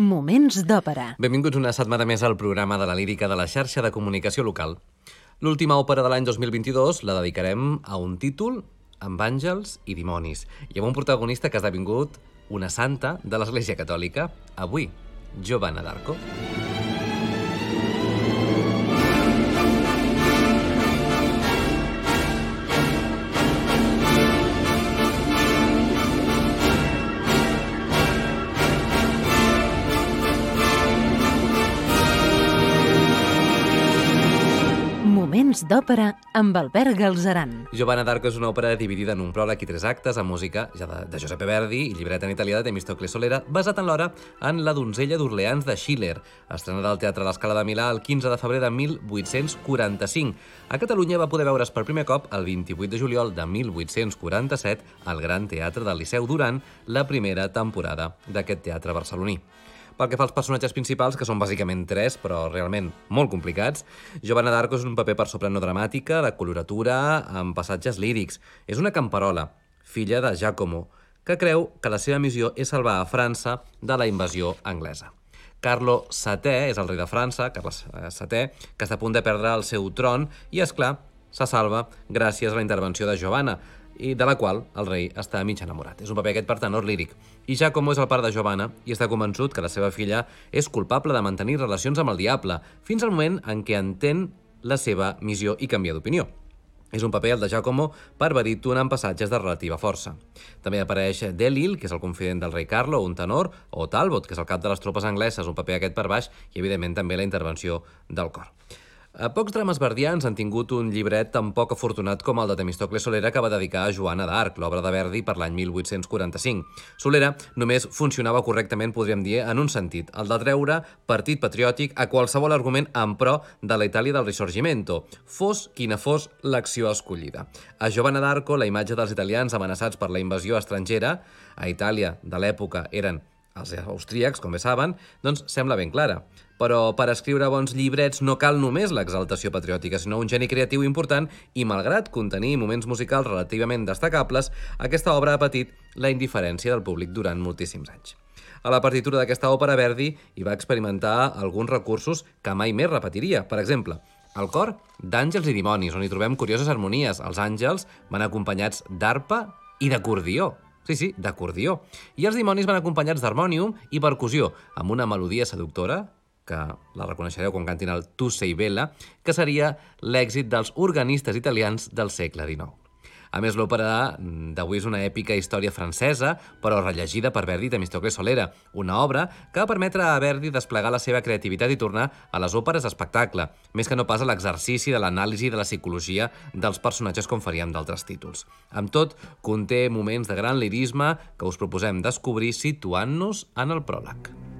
Moments d'òpera. Benvinguts una setmana més al programa de la lírica de la xarxa de comunicació local. L'última òpera de l'any 2022 la dedicarem a un títol amb àngels i dimonis i amb un protagonista que ha esdevingut una santa de l'Església Catòlica, avui, Giovanna d'Arco. Moments d'òpera amb Albert Galzeran. Giovanna d'Arco és una òpera dividida en un pròleg i tres actes amb música ja de, de Giuseppe Verdi i llibret en italià de Temistocle Solera, basat en l'hora en La donzella d'Orleans de Schiller, estrenada al Teatre l'Escala de Milà el 15 de febrer de 1845. A Catalunya va poder veure's per primer cop el 28 de juliol de 1847 al Gran Teatre del Liceu durant la primera temporada d'aquest teatre barceloní. Pel que fa als personatges principals, que són bàsicament tres, però realment molt complicats, Giovanna d'Arco és un paper per soprano dramàtica, de coloratura, amb passatges lírics. És una camperola, filla de Giacomo, que creu que la seva missió és salvar a França de la invasió anglesa. Carlo VII és el rei de França, Carles VII, que està a punt de perdre el seu tron i, és clar, se salva gràcies a la intervenció de Giovanna, i de la qual el rei està mig enamorat. És un paper aquest per tenor líric. I Giacomo és el pare de Giovanna i està convençut que la seva filla és culpable de mantenir relacions amb el diable, fins al moment en què entén la seva missió i canvia d'opinió. És un paper, el de Giacomo, per baríton amb passatges de relativa força. També apareix Delil, que és el confident del rei Carlo, un tenor, o Talbot, que és el cap de les tropes angleses, un paper aquest per baix, i evidentment també la intervenció del cor. A pocs drames verdians han tingut un llibret tan poc afortunat com el de Temistocle Solera que va dedicar a Joana d'Arc, l'obra de Verdi per l'any 1845. Solera només funcionava correctament, podríem dir, en un sentit, el de treure partit patriòtic a qualsevol argument en pro de la Itàlia del Risorgimento, fos quina fos l'acció escollida. A Giovanna d'Arco, la imatge dels italians amenaçats per la invasió estrangera, a Itàlia de l'època eren els austríacs, com bé saben, doncs sembla ben clara. Però per escriure bons llibrets no cal només l'exaltació patriòtica, sinó un geni creatiu important i, malgrat contenir moments musicals relativament destacables, aquesta obra ha patit la indiferència del públic durant moltíssims anys. A la partitura d'aquesta òpera, Verdi hi va experimentar alguns recursos que mai més repetiria. Per exemple, el cor d'àngels i dimonis, on hi trobem curioses harmonies. Els àngels van acompanyats d'arpa i d'acordió. Sí, sí, d'acordió. I els dimonis van acompanyats d'harmònium i percussió, amb una melodia seductora que la reconeixereu quan cantin el Tu sei bella, que seria l'èxit dels organistes italians del segle XIX. A més, l'òpera d'avui és una èpica història francesa, però rellegida per Verdi i Temistocle Solera, una obra que va permetre a Verdi desplegar la seva creativitat i tornar a les òperes d'espectacle, més que no pas a l'exercici de l'anàlisi de la psicologia dels personatges com faríem d'altres títols. Amb tot, conté moments de gran lirisme que us proposem descobrir situant-nos en el pròleg.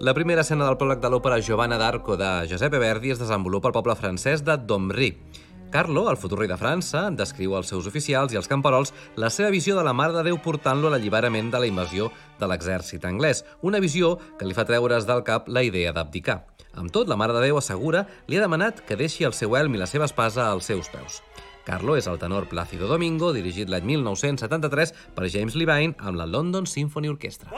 La primera escena del pròleg de l'òpera Giovanna d'Arco de Giuseppe Verdi es desenvolupa al poble francès de Domry. Carlo, el futur rei de França, descriu als seus oficials i als camperols la seva visió de la Mare de Déu portant-lo a l'alliberament de la invasió de l'exèrcit anglès, una visió que li fa treure's del cap la idea d'abdicar. Amb tot, la Mare de Déu assegura li ha demanat que deixi el seu elm i la seva espasa als seus peus. Carlo és el tenor Plácido Domingo, dirigit l'any 1973 per James Levine amb la London Symphony Orchestra.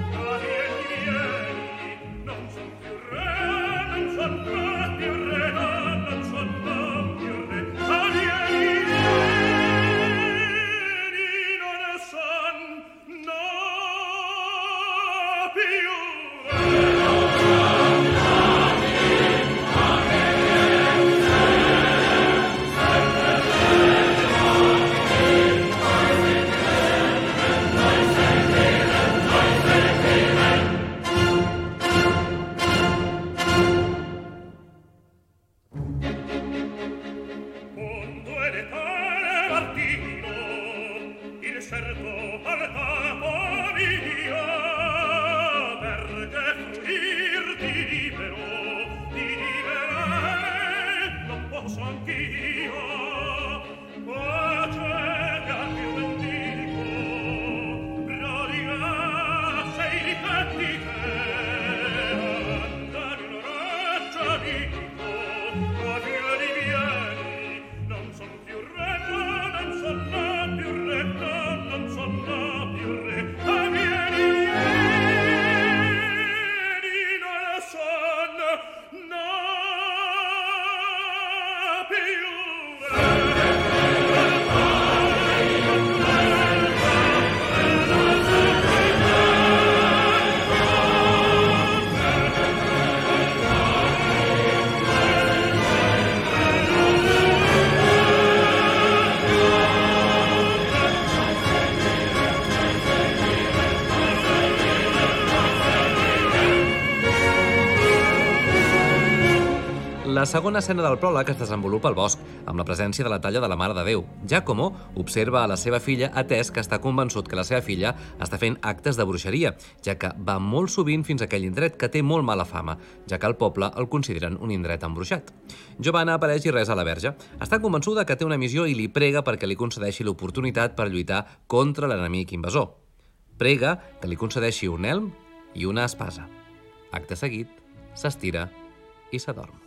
God La segona escena del pròleg es desenvolupa al bosc, amb la presència de la talla de la Mare de Déu. Giacomo observa a la seva filla atès que està convençut que la seva filla està fent actes de bruixeria, ja que va molt sovint fins a aquell indret que té molt mala fama, ja que el poble el consideren un indret embruixat. Giovanna apareix i res a la verge. Està convençuda que té una missió i li prega perquè li concedeixi l'oportunitat per lluitar contra l'enemic invasor. Prega que li concedeixi un elm i una espasa. Acte seguit, s'estira i s'adorm.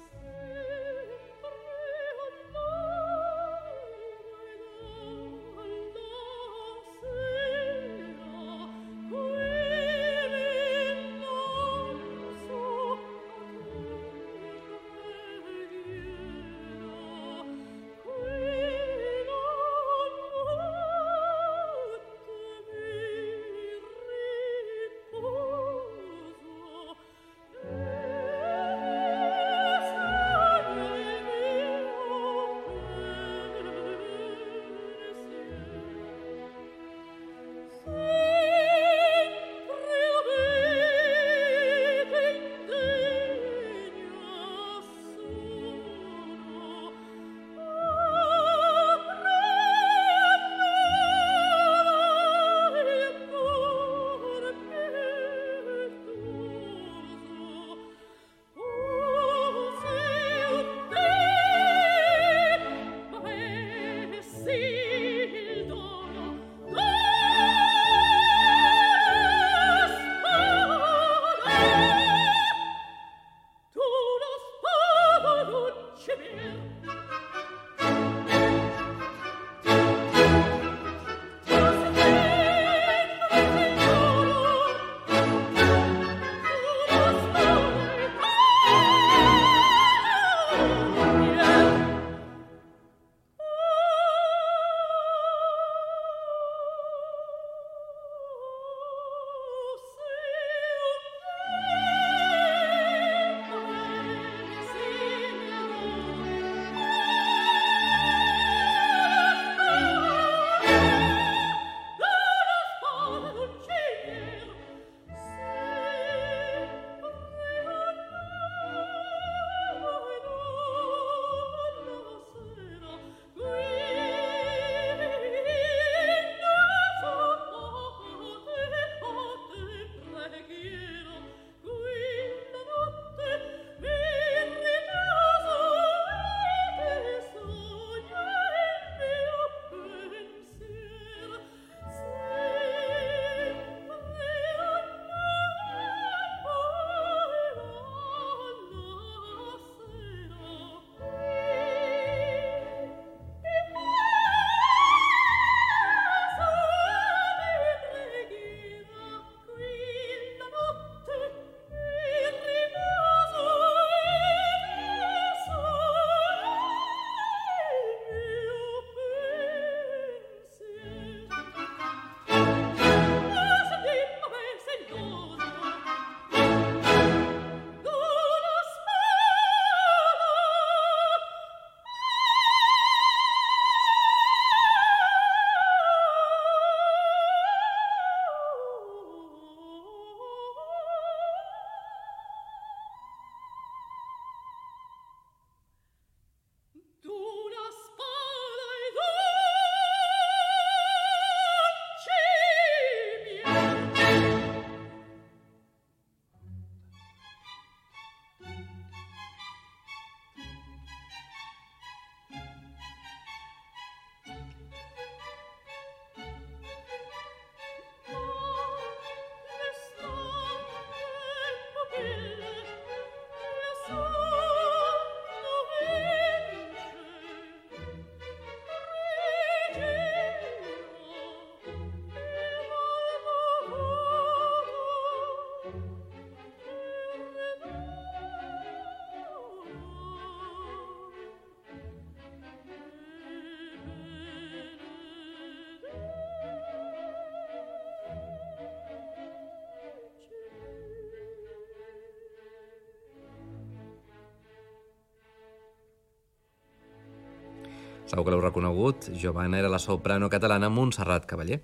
Segur que l'heu reconegut, Giovanna era la soprano catalana Montserrat Cavaller.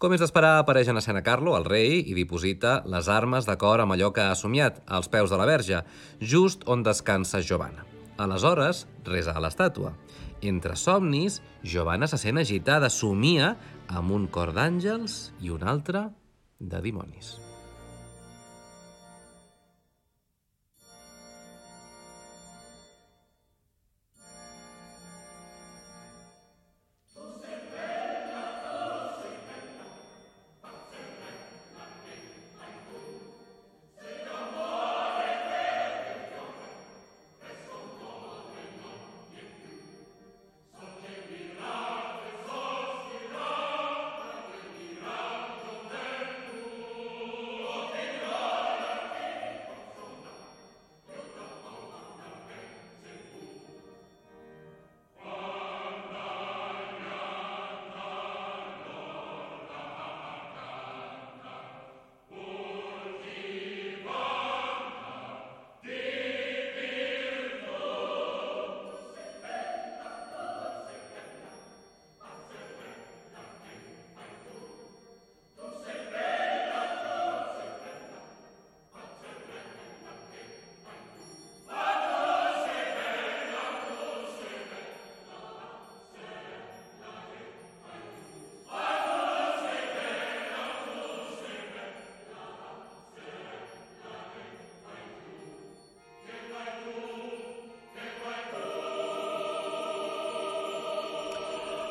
Com és d'esperar, apareix en escena Carlo, el rei, i diposita les armes d'acord amb allò que ha somiat, als peus de la verge, just on descansa Giovanna. Aleshores, resa a l'estàtua. Entre somnis, Giovanna se sent agitada, somia amb un cor d'àngels i un altre de dimonis.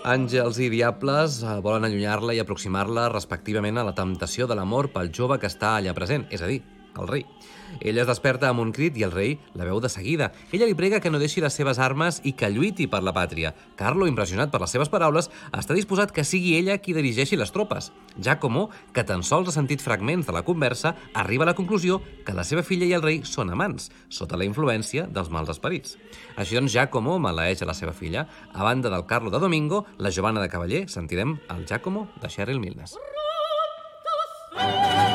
Àngels i diables eh, volen allunyar-la i aproximar-la respectivament a la temptació de l'amor pel jove que està allà present, és a dir, el rei. Ella es desperta amb un crit i el rei la veu de seguida. Ella li prega que no deixi les seves armes i que lluiti per la pàtria. Carlo, impressionat per les seves paraules, està disposat que sigui ella qui dirigeixi les tropes. Giacomo, que tan sols ha sentit fragments de la conversa, arriba a la conclusió que la seva filla i el rei són amants, sota la influència dels mals esperits. Així doncs, Giacomo maleeix a la seva filla. A banda del Carlo de Domingo, la Giovanna de Cavaller, sentirem el Giacomo de Cheryl Milnes. Des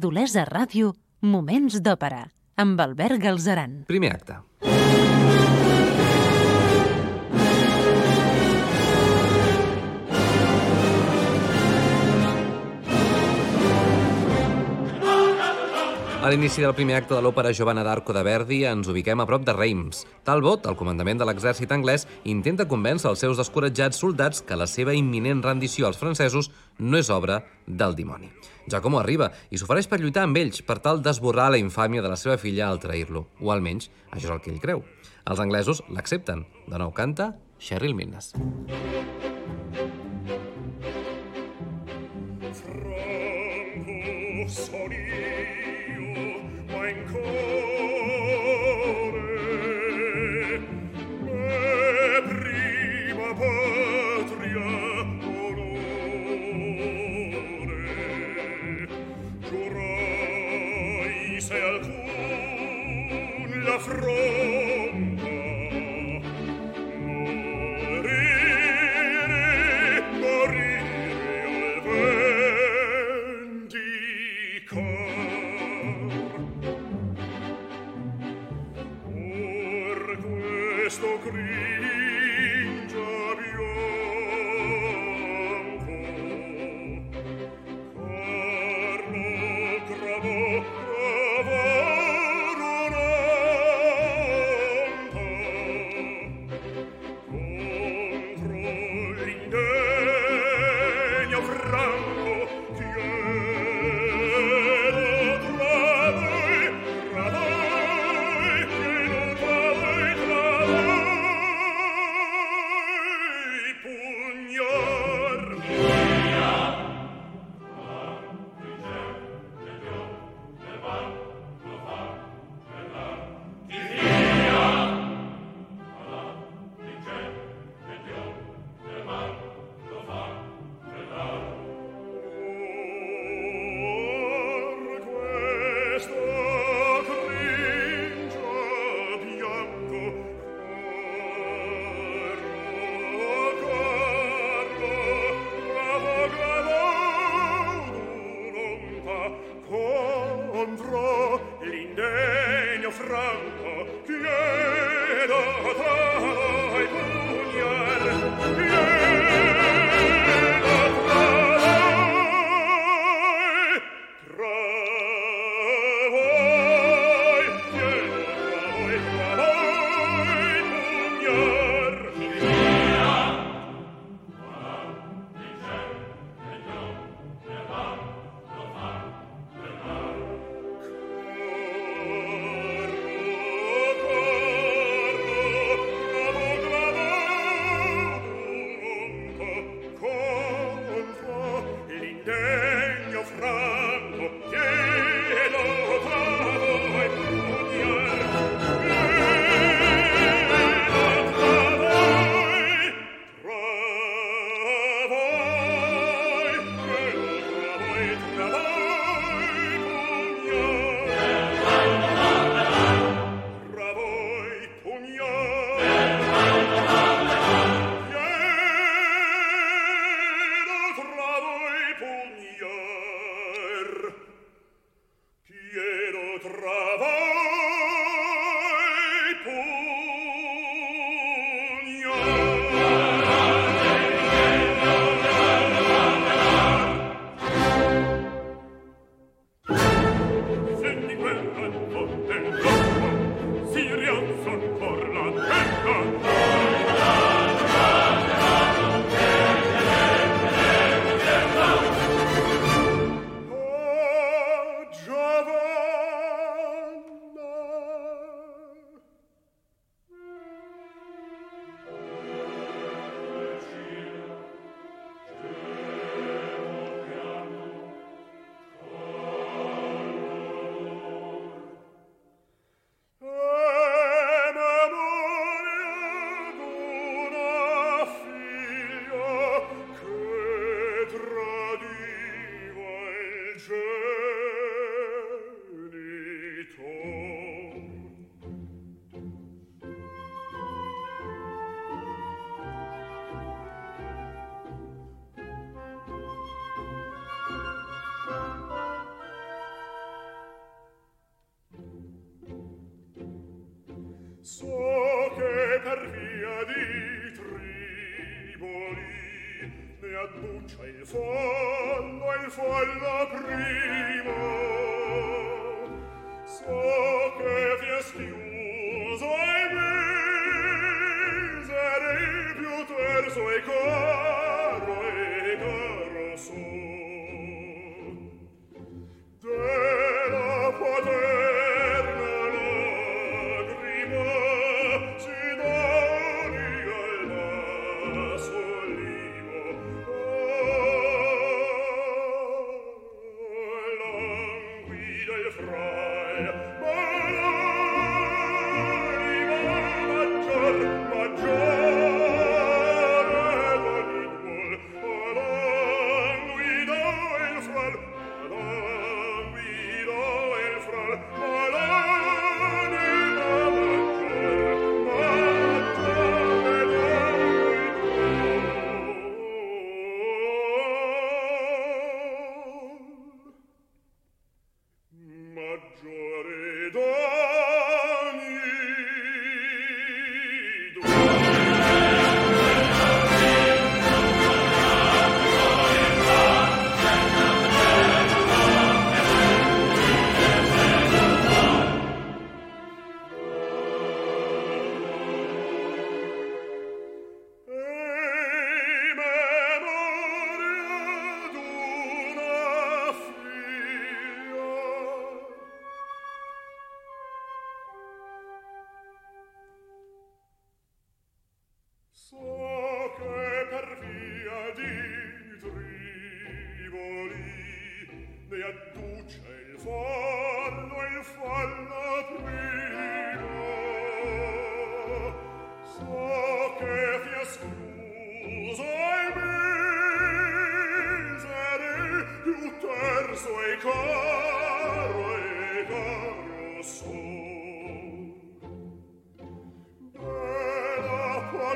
d'Olesa Ràdio, Moments d'Òpera, amb Albert Galzeran. Primer acte. A l'inici del primer acte de l'òpera Giovanna d'Arco de Verdi ens ubiquem a prop de Reims. Talbot, el comandament de l'exèrcit anglès, intenta convèncer els seus descoratjats soldats que la seva imminent rendició als francesos no és obra del dimoni. Giacomo arriba i s'ofereix per lluitar amb ells per tal d'esborrar la infàmia de la seva filla al trair-lo, o almenys això és el que ell creu. Els anglesos l'accepten. De nou canta Cheryl Milnes. Franco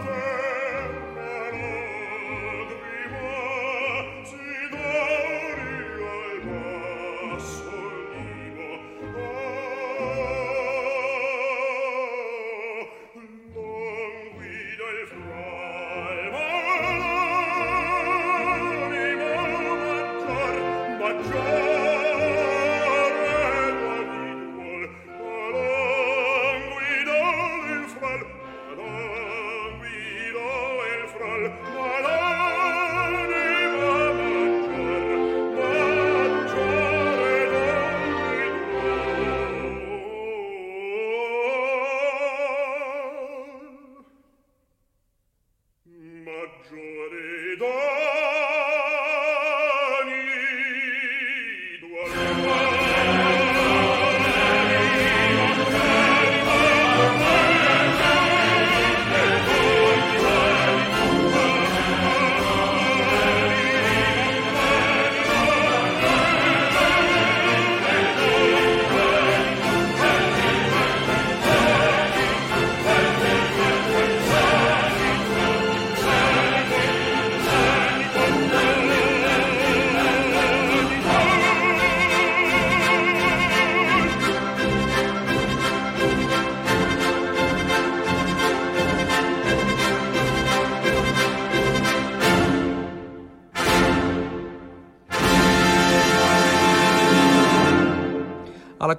Father.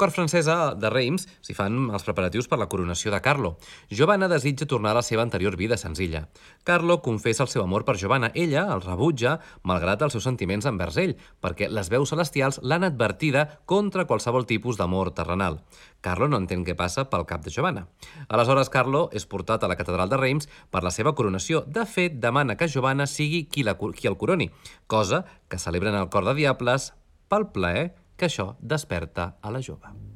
Cort francesa de Reims s'hi fan els preparatius per la coronació de Carlo. Giovanna desitja tornar a la seva anterior vida senzilla. Carlo confessa el seu amor per Giovanna. Ella el rebutja, malgrat els seus sentiments envers ell, perquè les veus celestials l'han advertida contra qualsevol tipus d'amor terrenal. Carlo no entén què passa pel cap de Giovanna. Aleshores, Carlo és portat a la catedral de Reims per la seva coronació. De fet, demana que Giovanna sigui qui, la, qui el coroni, cosa que celebren al cor de diables pel plaer que això desperta a la jove.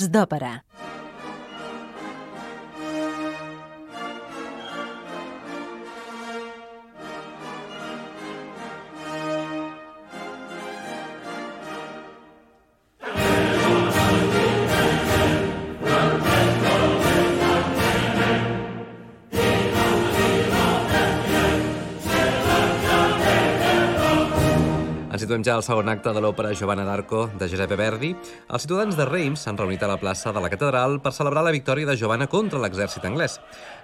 Moments d'òpera. Situem ja al segon acte de l'òpera Giovanna d'Arco de Giuseppe Verdi. Els ciutadans de Reims s'han reunit a la plaça de la catedral per celebrar la victòria de Giovanna contra l'exèrcit anglès.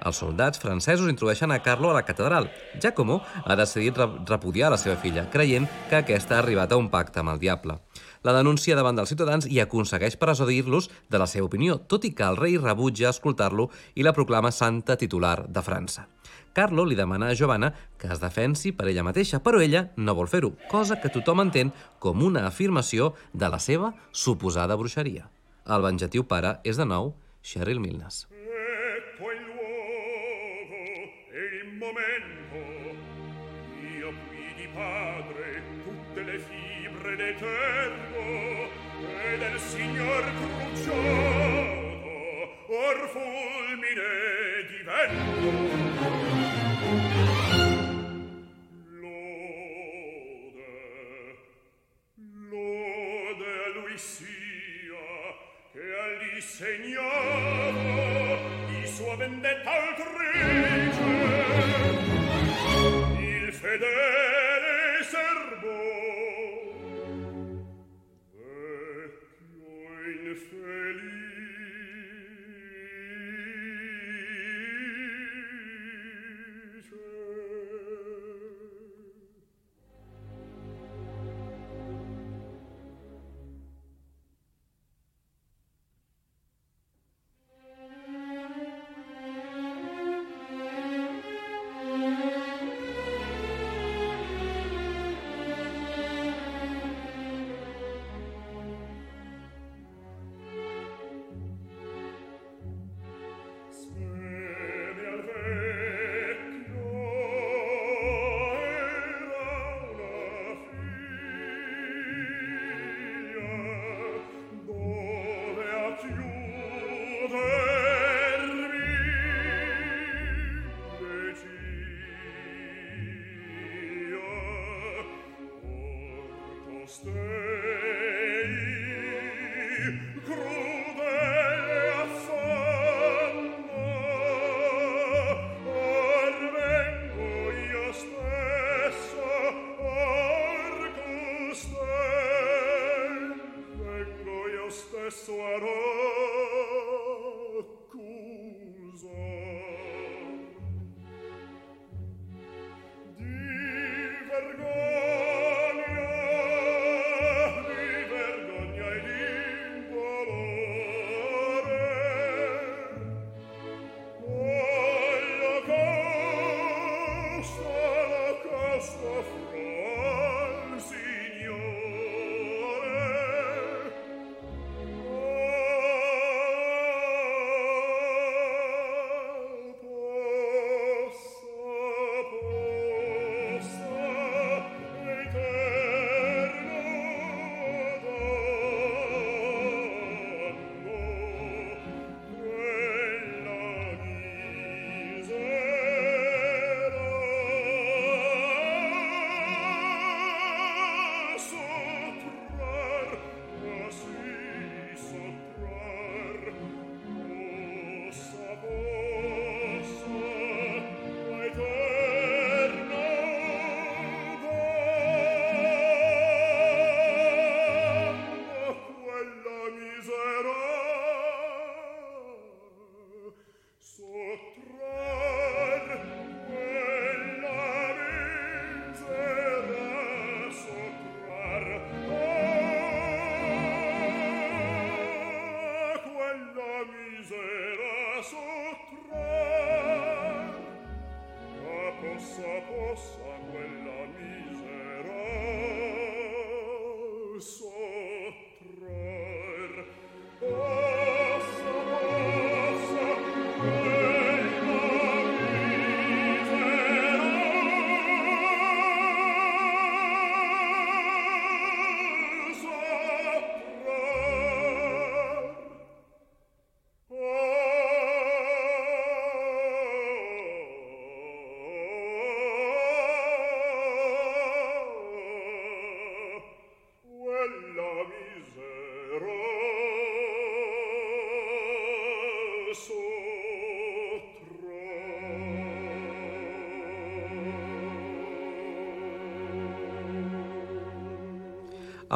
Els soldats francesos introdueixen a Carlo a la catedral. Giacomo ha decidit re repudiar la seva filla, creient que aquesta ha arribat a un pacte amb el diable. La denuncia davant dels ciutadans i aconsegueix persuadir-los de la seva opinió, tot i que el rei rebutja escoltar-lo i la proclama santa titular de França. Carlo li demana a Giovanna que es defensi per ella mateixa, però ella no vol fer-ho, cosa que tothom entén com una afirmació de la seva suposada bruixeria. El venjatiu pare és de nou Cheryl Milnes. E e or fulmine divento. messia che agli segnava di sua vendetta al trece il fedele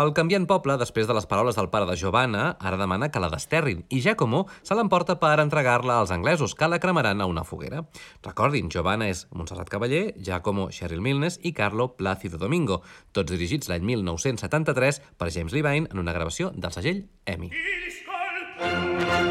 El canviant poble, després de les paraules del pare de Giovanna, ara demana que la desterrin i Giacomo se l'emporta per entregar-la als anglesos, que la cremaran a una foguera. Recordin, Giovanna és Montserrat Cavaller, Giacomo Cheryl Milnes i Carlo Plácido Domingo, tots dirigits l'any 1973 per James Levine en una gravació del segell EMI. Il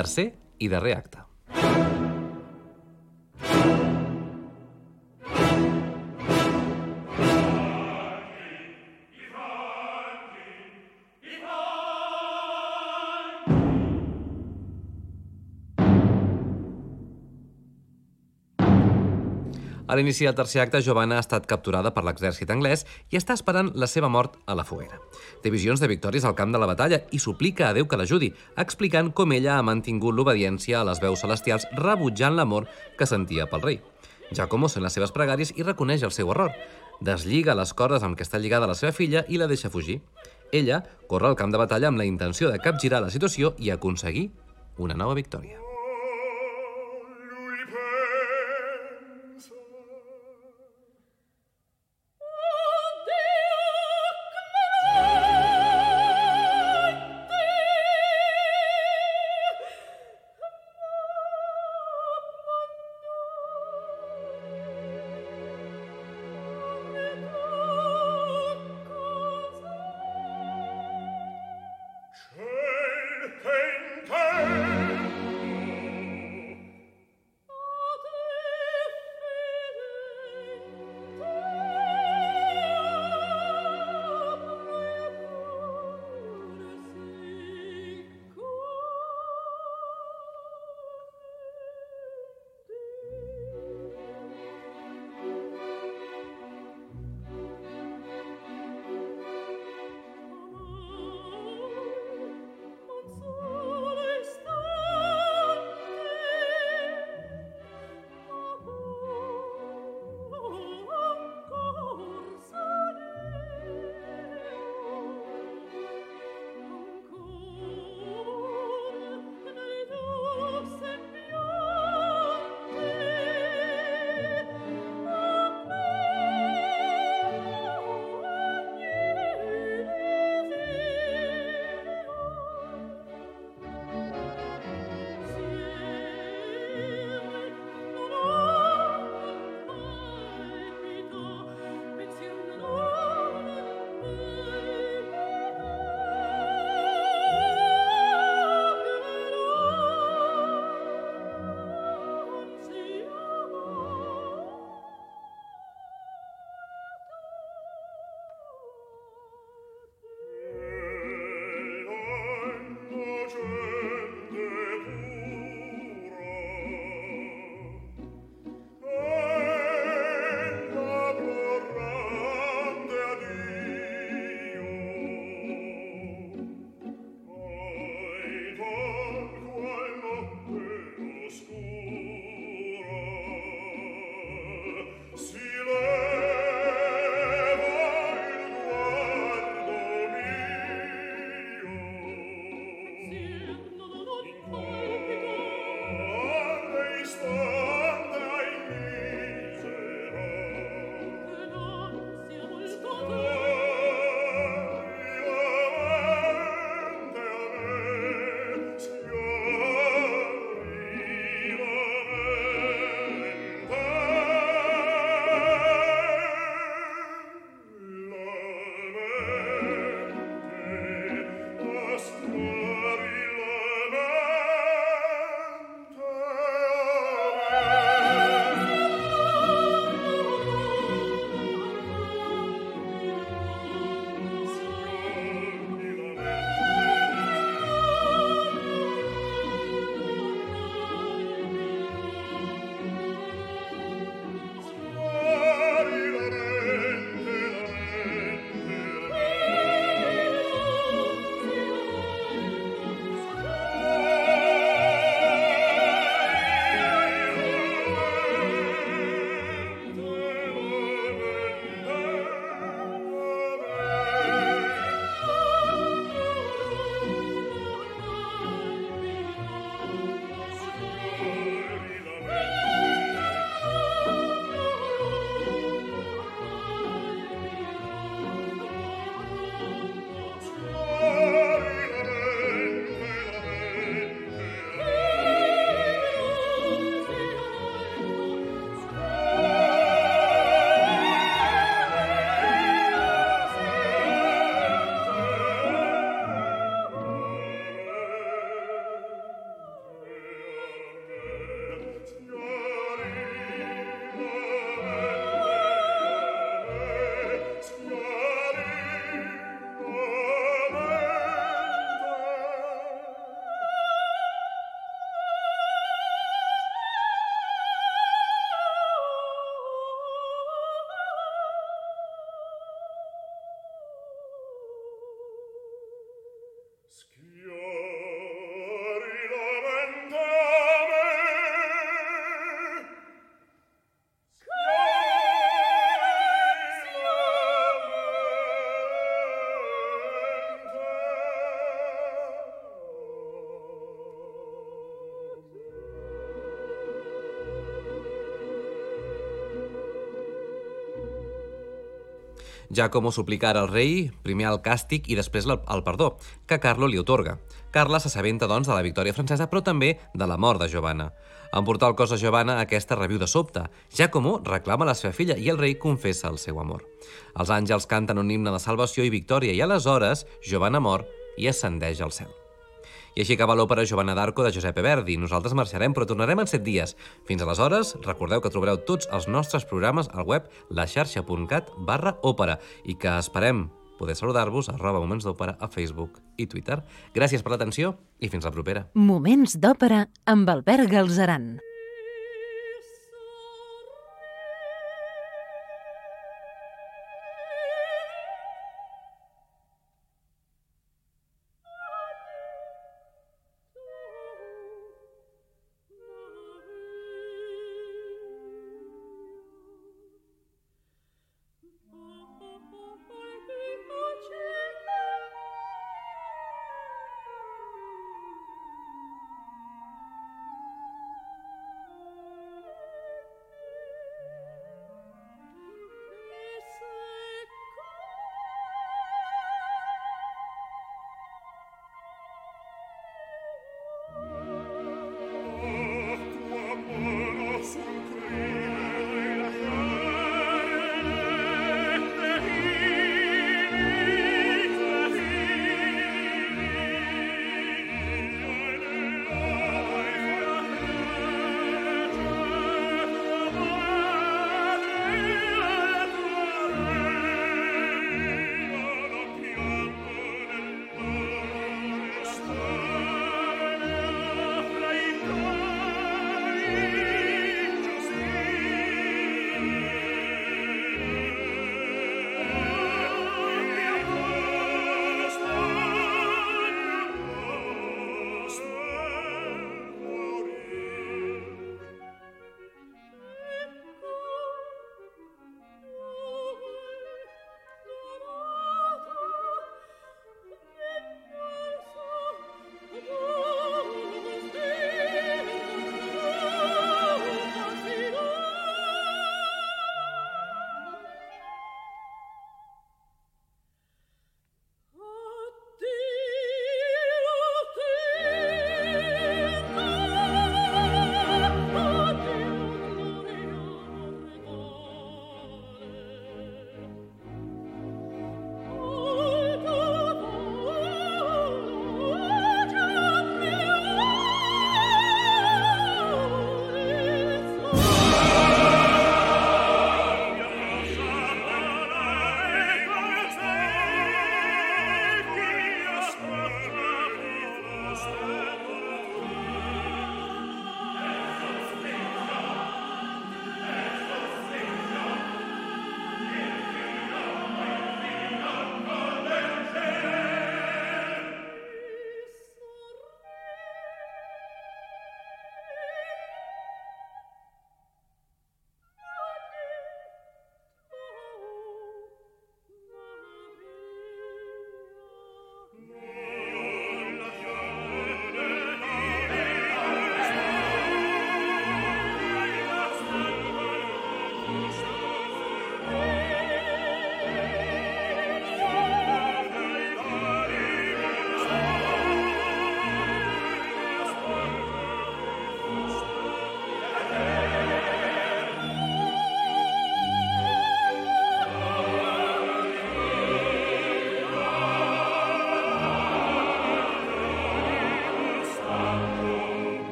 Tercer i darrer acte. A l'inici del tercer acte, Giovanna ha estat capturada per l'exèrcit anglès i està esperant la seva mort a la foguera. Té visions de victòries al camp de la batalla i suplica a Déu que l'ajudi, explicant com ella ha mantingut l'obediència a les veus celestials rebutjant l'amor que sentia pel rei. Giacomo sent les seves pregàries i reconeix el seu error. Deslliga les cordes amb què està lligada la seva filla i la deixa fugir. Ella corre al camp de batalla amb la intenció de capgirar la situació i aconseguir una nova victòria. Giacomo suplica ara al rei, primer el càstig i després el, el perdó, que Carlo li otorga. Carla s'assabenta, doncs, de la victòria francesa, però també de la mort de Giovanna. En portar el cos a Giovanna, aquesta reviu de sobte. Giacomo reclama la seva filla i el rei confessa el seu amor. Els àngels canten un himne de salvació i victòria i aleshores Giovanna mor i ascendeix al cel. I així acaba l'òpera Giovanna d'Arco de Giuseppe Verdi. Nosaltres marxarem, però tornarem en 7 dies. Fins aleshores, recordeu que trobareu tots els nostres programes al web laxarxa.cat barra òpera i que esperem poder saludar-vos a arroba Moments d'Òpera a Facebook i Twitter. Gràcies per l'atenció i fins la propera. Moments d'òpera amb Albert Galzeran.